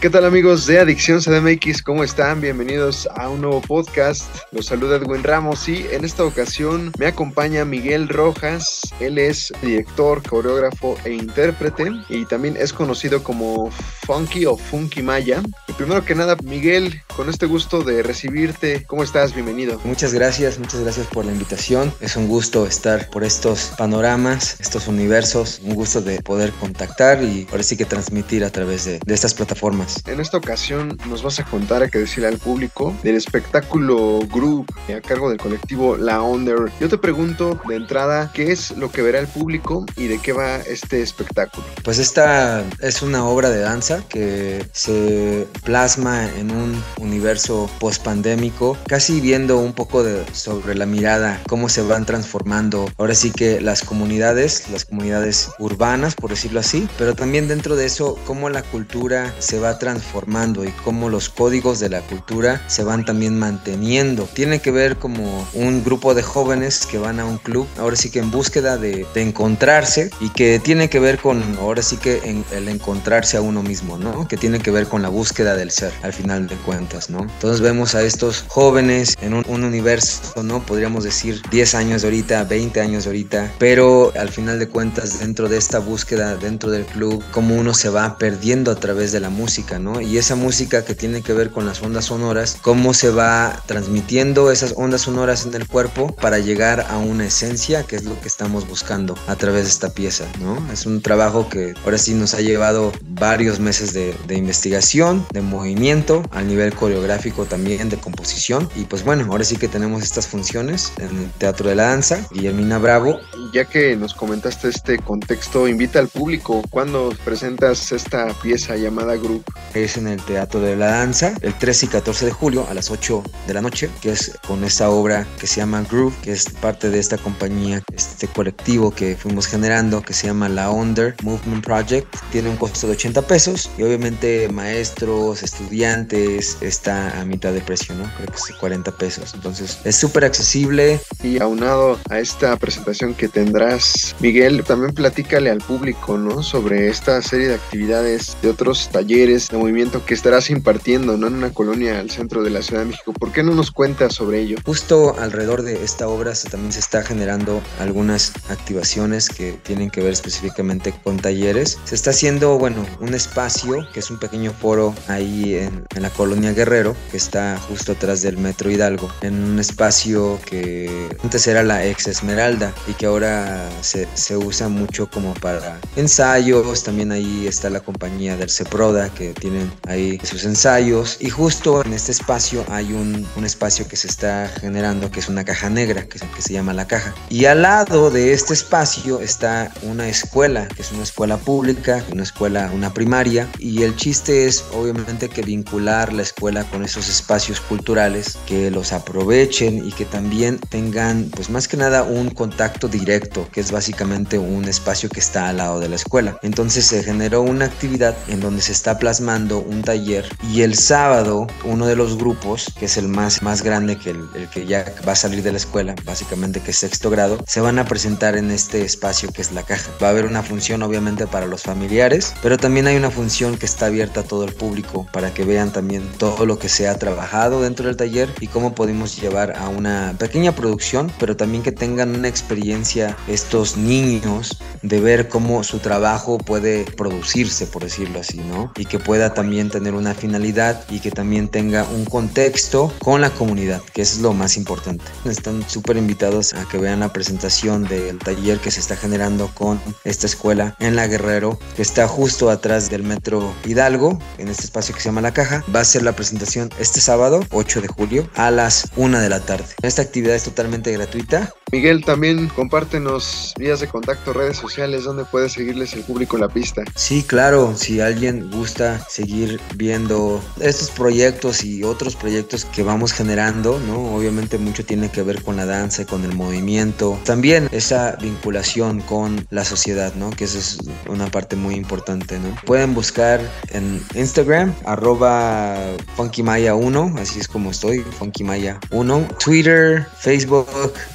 ¿Qué tal amigos de Adicción CDMX? ¿Cómo están? Bienvenidos a un nuevo podcast. Los saluda Edwin Ramos y en esta ocasión me acompaña Miguel Rojas. Él es director, coreógrafo e intérprete y también es conocido como Funky o Funky Maya. Primero que nada, Miguel, con este gusto de recibirte, ¿cómo estás? Bienvenido. Muchas gracias, muchas gracias por la invitación. Es un gusto estar por estos panoramas, estos universos, un gusto de poder contactar y ahora sí que transmitir a través de estas plataformas. En esta ocasión nos vas a contar, a que decirle al público, del espectáculo Group a cargo del colectivo La Under. Yo te pregunto de entrada, ¿qué es lo que verá el público y de qué va este espectáculo? Pues esta es una obra de danza que se plasma en un universo post-pandémico, casi viendo un poco de, sobre la mirada, cómo se van transformando ahora sí que las comunidades, las comunidades urbanas, por decirlo así, pero también dentro de eso, cómo la cultura se va transformando y cómo los códigos de la cultura se van también manteniendo. Tiene que ver como un grupo de jóvenes que van a un club, ahora sí que en búsqueda de, encontrarse y que tiene que ver con, ahora sí que en, el encontrarse a uno mismo, ¿no? Que tiene que ver con la búsqueda del ser, al final de cuentas, ¿no? Entonces vemos a estos jóvenes en un, un universo, ¿no? Podríamos decir 10 años de ahorita, 20 años de ahorita, pero al final de cuentas dentro de esta búsqueda, dentro del club, como uno se va perdiendo a través de la música y esa música que tiene que ver con las ondas sonoras, cómo se va transmitiendo esas ondas sonoras en el cuerpo para llegar a una esencia, que es lo que estamos buscando a través de esta pieza, ¿no? Es un trabajo que ahora sí nos ha llevado varios meses de, investigación, de movimiento, a nivel coreográfico también, de composición, y pues bueno, ahora sí que tenemos estas funciones en el Teatro de la Danza, Guillermina Bravo. Ya que nos comentaste este contexto, invita al público cuando presentas esta pieza llamada Group es en el Teatro de la Danza el 13 y 14 de julio a las 8 de la noche, que es con esta obra que se llama Groove, que es parte de esta compañía, este colectivo que fuimos generando, que se llama La Under Movement Project. Tiene un costo de 80 pesos y obviamente maestros, estudiantes, está a mitad de precio, ¿no? Creo que es 40 pesos. Entonces es súper accesible. Y aunado a esta presentación que tendrás, Miguel, también platícale al público, ¿no? Sobre esta serie de actividades de otros talleres de movimiento que estarás impartiendo ¿no? en una colonia al centro de la Ciudad de México. ¿Por qué no nos cuentas sobre ello? Justo alrededor de esta obra también se está generando algunas activaciones que tienen que ver específicamente con talleres. Se está haciendo, bueno, un espacio que es un pequeño foro ahí en la colonia Guerrero, que está justo atrás del Metro Hidalgo, en un espacio que antes era la ex Esmeralda y que ahora se, se usa mucho como para ensayos. También ahí está la compañía del CEPRODA que tienen ahí sus ensayos. Y justo en este espacio hay un, un espacio que se está generando que es una caja negra que, que se llama la caja. Y al lado de este espacio está una escuela que es una escuela pública una escuela una primaria. Y el chiste es obviamente que vincular la escuela con esos espacios culturales que los aprovechen y que también tengan pues más que nada un contacto directo que es básicamente un espacio que está al lado de la escuela entonces se generó una actividad en donde se está plasmando un taller y el sábado uno de los grupos, que es el más, más grande que el, que ya va a salir de la escuela, básicamente que es sexto grado, se van a presentar en este espacio que es la caja. Va a haber una función obviamente para los familiares, pero también hay una función que está abierta a todo el público para que vean también todo lo que se ha trabajado dentro del taller y cómo podemos llevar a una pequeña producción, pero también que tengan una experiencia estos niños de ver cómo su trabajo puede producirse, por decirlo así, ¿no? Y que pueda también tener una finalidad y que también tenga un contexto con la comunidad, que es lo más importante. Están súper invitados a que vean la presentación del taller que se está generando con esta escuela en La Guerrero, que está justo atrás del metro Hidalgo, en este espacio que se llama La Caja. Va a ser la presentación este sábado, 8 de julio, a las 1 de la tarde. Esta actividad es totalmente gratuita Miguel, también compártenos vías de contacto, redes sociales, donde puede seguirles el público en la pista. Sí, claro, si alguien gusta seguir viendo estos proyectos y otros proyectos que vamos generando, ¿no? Obviamente mucho tiene que ver con la danza, con el movimiento, también esa vinculación con la sociedad, ¿no? Que esa es una parte muy importante, ¿no? Pueden buscar en Instagram, arroba FunkyMaya1, así es como estoy, FunkyMaya1, Twitter, Facebook,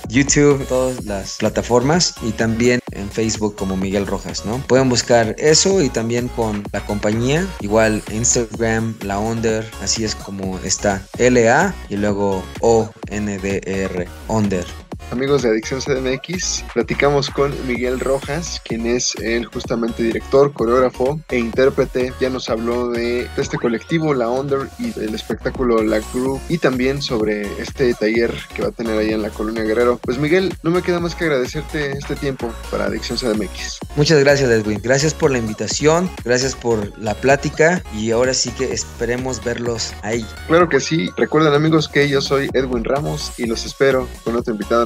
YouTube, todas las plataformas y también en Facebook como Miguel Rojas, ¿no? Pueden buscar eso y también con la compañía, igual Instagram, la Onder, así es como está LA y luego O N D e R Onder amigos de Adicción CDMX, platicamos con Miguel Rojas, quien es el justamente director, coreógrafo e intérprete. Ya nos habló de, este colectivo, la Under, y del espectáculo La Crew, y también sobre este taller que va a tener ahí en la Colonia Guerrero. Pues Miguel, no me queda más que agradecerte este tiempo para Adicción CDMX. Muchas gracias, Edwin. Gracias por la invitación, gracias por la plática y ahora sí que esperemos verlos ahí. Claro que sí. Recuerden amigos que yo soy Edwin Ramos y los espero con otro invitado